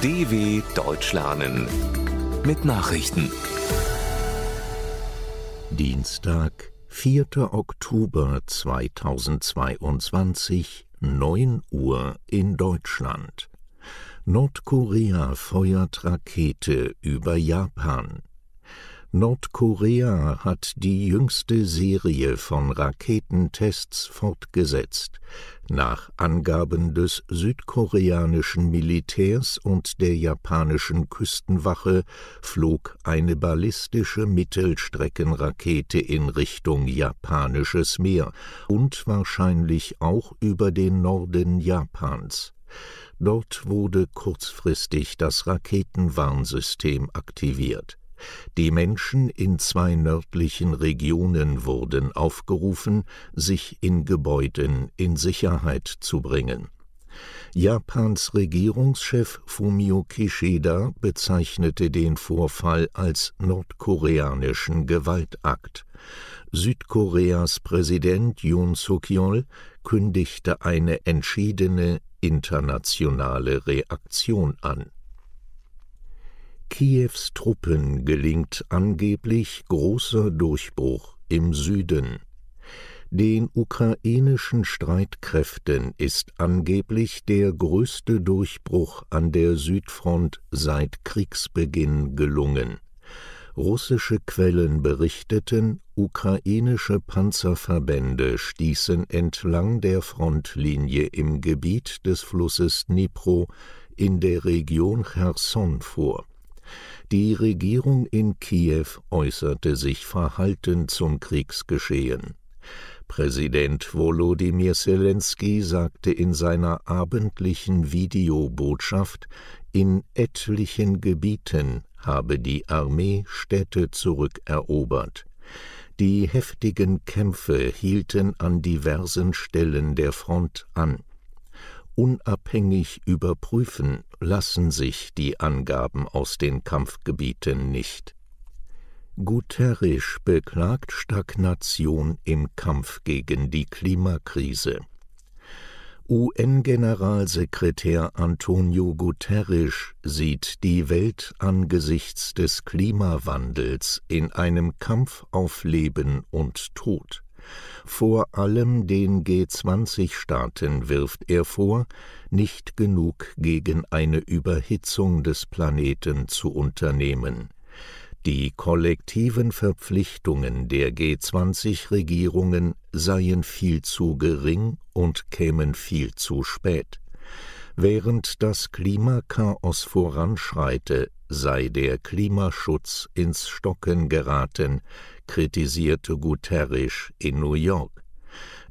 DW Deutsch lernen mit Nachrichten. Dienstag, 4. Oktober 2022, 9 Uhr in Deutschland. Nordkorea feuert Rakete über Japan. Nordkorea hat die jüngste Serie von Raketentests fortgesetzt. Nach Angaben des südkoreanischen Militärs und der japanischen Küstenwache flog eine ballistische Mittelstreckenrakete in Richtung japanisches Meer und wahrscheinlich auch über den Norden Japans. Dort wurde kurzfristig das Raketenwarnsystem aktiviert. Die Menschen in zwei nördlichen Regionen wurden aufgerufen, sich in Gebäuden in Sicherheit zu bringen. Japans Regierungschef Fumio Kishida bezeichnete den Vorfall als nordkoreanischen Gewaltakt. Südkoreas Präsident Yoon Suk-yeol kündigte eine entschiedene internationale Reaktion an. Kiews Truppen gelingt angeblich großer Durchbruch im Süden. Den ukrainischen Streitkräften ist angeblich der größte Durchbruch an der Südfront seit Kriegsbeginn gelungen. Russische Quellen berichteten, ukrainische Panzerverbände stießen entlang der Frontlinie im Gebiet des Flusses Dnipro in der Region Cherson vor. Die Regierung in Kiew äußerte sich verhalten zum Kriegsgeschehen. Präsident Volodymyr Zelensky sagte in seiner abendlichen Videobotschaft, in etlichen Gebieten habe die Armee Städte zurückerobert. Die heftigen Kämpfe hielten an diversen Stellen der Front an. Unabhängig überprüfen lassen sich die Angaben aus den Kampfgebieten nicht. Guterres beklagt Stagnation im Kampf gegen die Klimakrise. UN-Generalsekretär Antonio Guterres sieht die Welt angesichts des Klimawandels in einem Kampf auf Leben und Tod. Vor allem den G20-Staaten wirft er vor, nicht genug gegen eine Überhitzung des Planeten zu unternehmen. Die kollektiven Verpflichtungen der G20-Regierungen seien viel zu gering und kämen viel zu spät. Während das Klimakaos voranschreite, sei der Klimaschutz ins Stocken geraten, kritisierte Guterres in New York.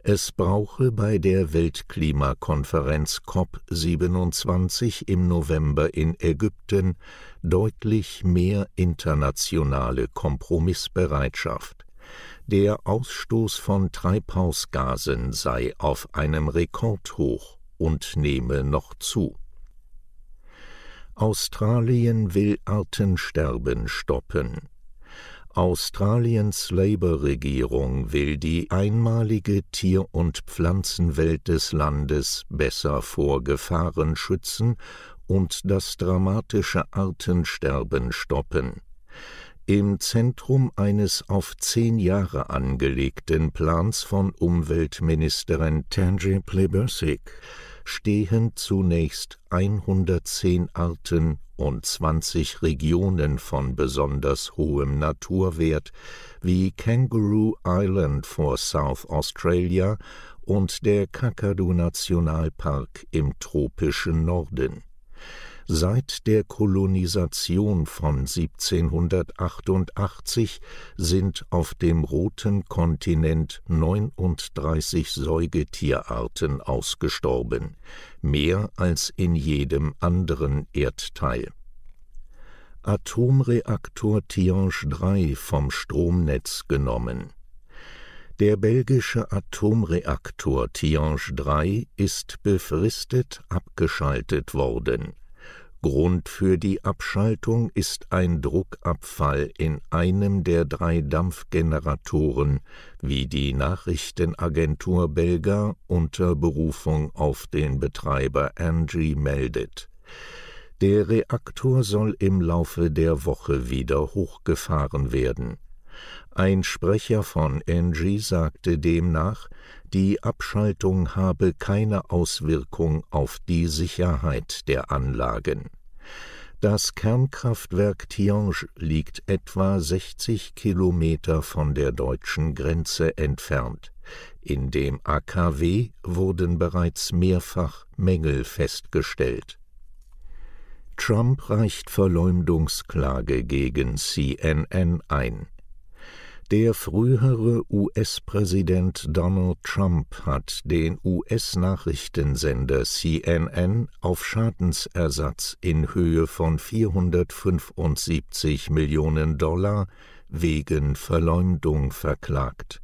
Es brauche bei der Weltklimakonferenz COP27 im November in Ägypten deutlich mehr internationale Kompromissbereitschaft. Der Ausstoß von Treibhausgasen sei auf einem Rekordhoch und nehme noch zu. Australien will Artensterben stoppen. Australiens Labour-Regierung will die einmalige Tier- und Pflanzenwelt des Landes besser vor Gefahren schützen und das dramatische Artensterben stoppen. Im Zentrum eines auf zehn Jahre angelegten Plans von Umweltministerin Tanjay Plibersik stehen zunächst 110 Arten und 20 Regionen von besonders hohem Naturwert wie Kangaroo Island vor South Australia und der Kakadu Nationalpark im tropischen Norden. Seit der Kolonisation von 1788 sind auf dem roten Kontinent 39 Säugetierarten ausgestorben, mehr als in jedem anderen Erdteil. Atomreaktor Tihange 3 vom Stromnetz genommen. Der belgische Atomreaktor Tihange 3 ist befristet abgeschaltet worden. Grund für die Abschaltung ist ein Druckabfall in einem der drei Dampfgeneratoren, wie die Nachrichtenagentur Belga unter Berufung auf den Betreiber Engie meldet. Der Reaktor soll im Laufe der Woche wieder hochgefahren werden. Ein Sprecher von Engie sagte demnach, die Abschaltung habe keine Auswirkung auf die Sicherheit der Anlagen. Das Kernkraftwerk Tihange liegt etwa 60 Kilometer von der deutschen Grenze entfernt. In dem AKW wurden bereits mehrfach Mängel festgestellt. Trump reicht Verleumdungsklage gegen CNN ein. Der frühere US-Präsident Donald Trump hat den US-Nachrichtensender CNN auf Schadensersatz in Höhe von 475 Millionen Dollar wegen Verleumdung verklagt.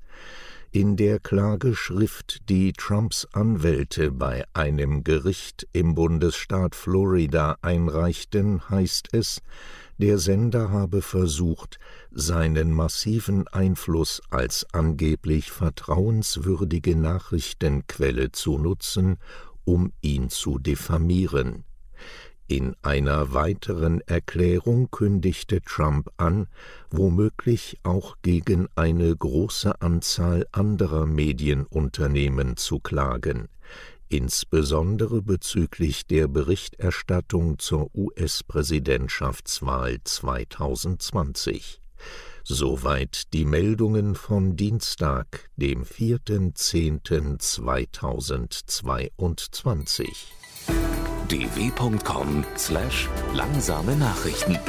In der Klageschrift, die Trumps Anwälte bei einem Gericht im Bundesstaat Florida einreichten, heißt es, der Sender habe versucht, seinen massiven Einfluss als angeblich vertrauenswürdige Nachrichtenquelle zu nutzen, um ihn zu diffamieren. In einer weiteren Erklärung kündigte Trump an, womöglich auch gegen eine große Anzahl anderer Medienunternehmen zu klagen, insbesondere bezüglich der Berichterstattung zur US-Präsidentschaftswahl 2020. Soweit die Meldungen von Dienstag, dem 4.10.2022 dw.com/langsame Nachrichten